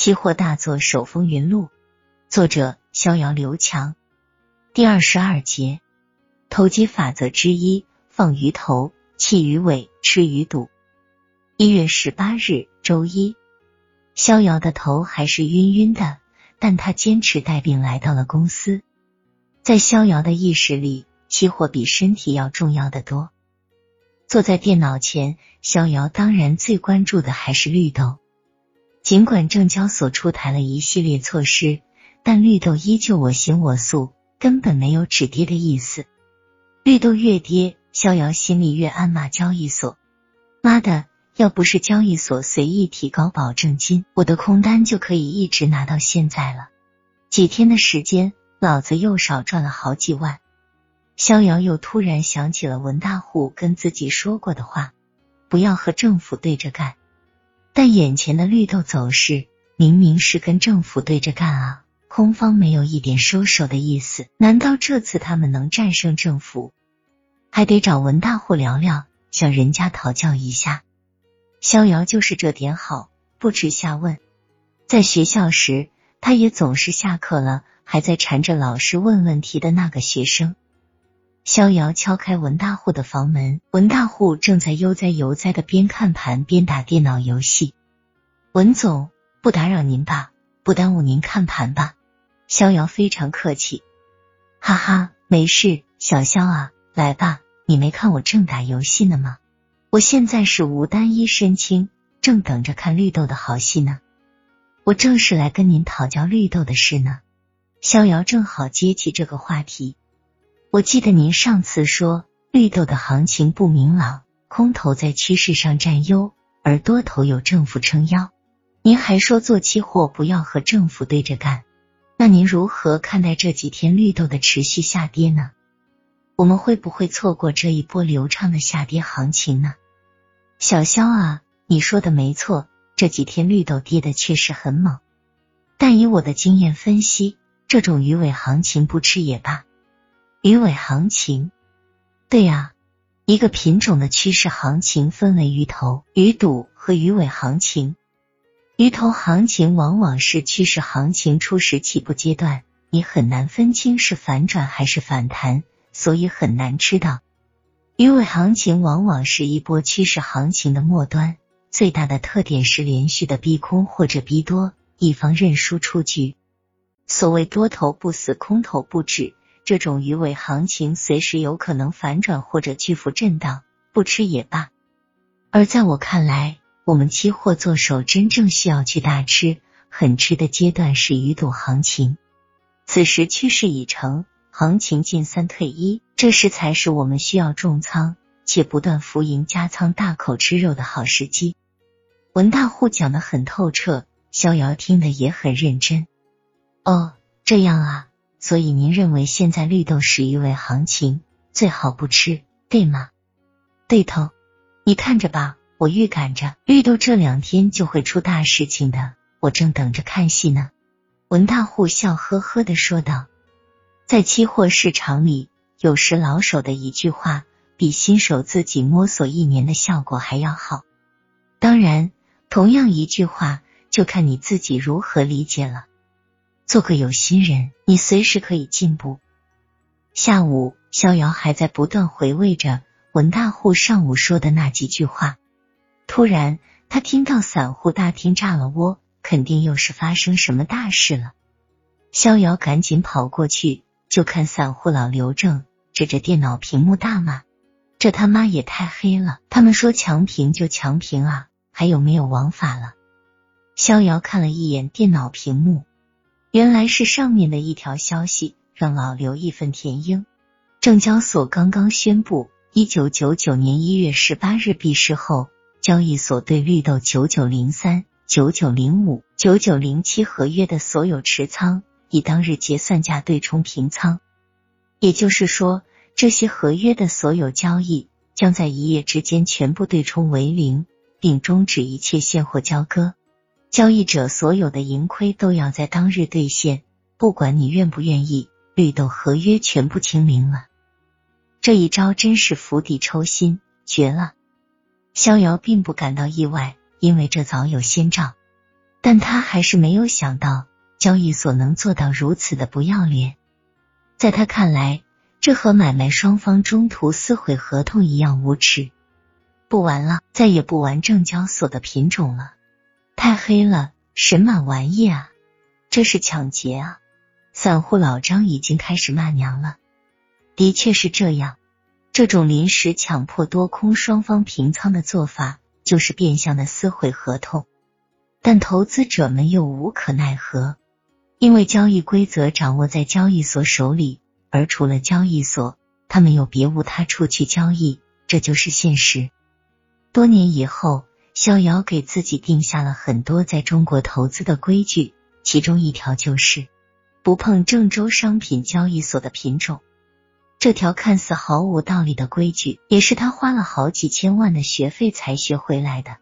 期货大作手风云录，作者逍遥刘强。第二十二节，投机法则之一：放鱼头，弃鱼尾，吃鱼肚。一月十八日，周一，逍遥的头还是晕晕的，但他坚持带病来到了公司。在逍遥的意识里，期货比身体要重要的多。坐在电脑前，逍遥当然最关注的还是绿豆。尽管证交所出台了一系列措施，但绿豆依旧我行我素，根本没有止跌的意思。绿豆越跌，逍遥心里越暗骂交易所：“妈的，要不是交易所随意提高保证金，我的空单就可以一直拿到现在了。几天的时间，老子又少赚了好几万。”逍遥又突然想起了文大户跟自己说过的话：“不要和政府对着干。”但眼前的绿豆走势明明是跟政府对着干啊！空方没有一点收手的意思，难道这次他们能战胜政府？还得找文大户聊聊，向人家讨教一下。逍遥就是这点好，不耻下问。在学校时，他也总是下课了还在缠着老师问问题的那个学生。逍遥敲开文大户的房门，文大户正在悠哉悠哉的边看盘边打电脑游戏。文总，不打扰您吧？不耽误您看盘吧？逍遥非常客气，哈哈，没事，小肖啊，来吧，你没看我正打游戏呢吗？我现在是无单一身轻，正等着看绿豆的好戏呢。我正是来跟您讨教绿豆的事呢。逍遥正好接起这个话题。我记得您上次说绿豆的行情不明朗，空头在趋势上占优，而多头有政府撑腰。您还说做期货不要和政府对着干，那您如何看待这几天绿豆的持续下跌呢？我们会不会错过这一波流畅的下跌行情呢？小肖啊，你说的没错，这几天绿豆跌的确实很猛，但以我的经验分析，这种鱼尾行情不吃也罢。鱼尾行情，对呀，一个品种的趋势行情分为鱼头、鱼肚和鱼尾行情。鱼头行情往往是趋势行情初始起步阶段，你很难分清是反转还是反弹，所以很难知道。鱼尾行情往往是一波趋势行情的末端，最大的特点是连续的逼空或者逼多，一方认输出局。所谓多头不死，空头不止。这种鱼尾行情随时有可能反转或者巨幅震荡，不吃也罢。而在我看来，我们期货做手真正需要去大吃、狠吃的阶段是鱼肚行情。此时趋势已成，行情进三退一，这时才是我们需要重仓且不断浮盈加仓、大口吃肉的好时机。文大户讲的很透彻，逍遥听的也很认真。哦，这样啊。所以您认为现在绿豆是鱼尾行情，最好不吃，对吗？对头，你看着吧，我预感着绿豆这两天就会出大事情的，我正等着看戏呢。文大户笑呵呵的说道：“在期货市场里，有时老手的一句话，比新手自己摸索一年的效果还要好。当然，同样一句话，就看你自己如何理解了。”做个有心人，你随时可以进步。下午，逍遥还在不断回味着文大户上午说的那几句话。突然，他听到散户大厅炸了窝，肯定又是发生什么大事了。逍遥赶紧跑过去，就看散户老刘正指着电脑屏幕大骂：“这他妈也太黑了！他们说强平就强平啊，还有没有王法了？”逍遥看了一眼电脑屏幕。原来是上面的一条消息，让老刘义愤填膺。证交所刚刚宣布，一九九九年一月十八日闭市后，交易所对绿豆九九零三、九九零五、九九零七合约的所有持仓，以当日结算价对冲平仓。也就是说，这些合约的所有交易将在一夜之间全部对冲为零，并终止一切现货交割。交易者所有的盈亏都要在当日兑现，不管你愿不愿意，绿豆合约全部清零了。这一招真是釜底抽薪，绝了！逍遥并不感到意外，因为这早有先兆。但他还是没有想到交易所能做到如此的不要脸。在他看来，这和买卖双方中途撕毁合同一样无耻。不玩了，再也不玩证交所的品种了，太黑了，神马玩意啊！这是抢劫啊！散户老张已经开始骂娘了。的确是这样，这种临时强迫多空双方平仓的做法，就是变相的撕毁合同。但投资者们又无可奈何，因为交易规则掌握在交易所手里，而除了交易所，他们又别无他处去交易，这就是现实。多年以后，逍遥给自己定下了很多在中国投资的规矩，其中一条就是不碰郑州商品交易所的品种。这条看似毫无道理的规矩，也是他花了好几千万的学费才学回来的。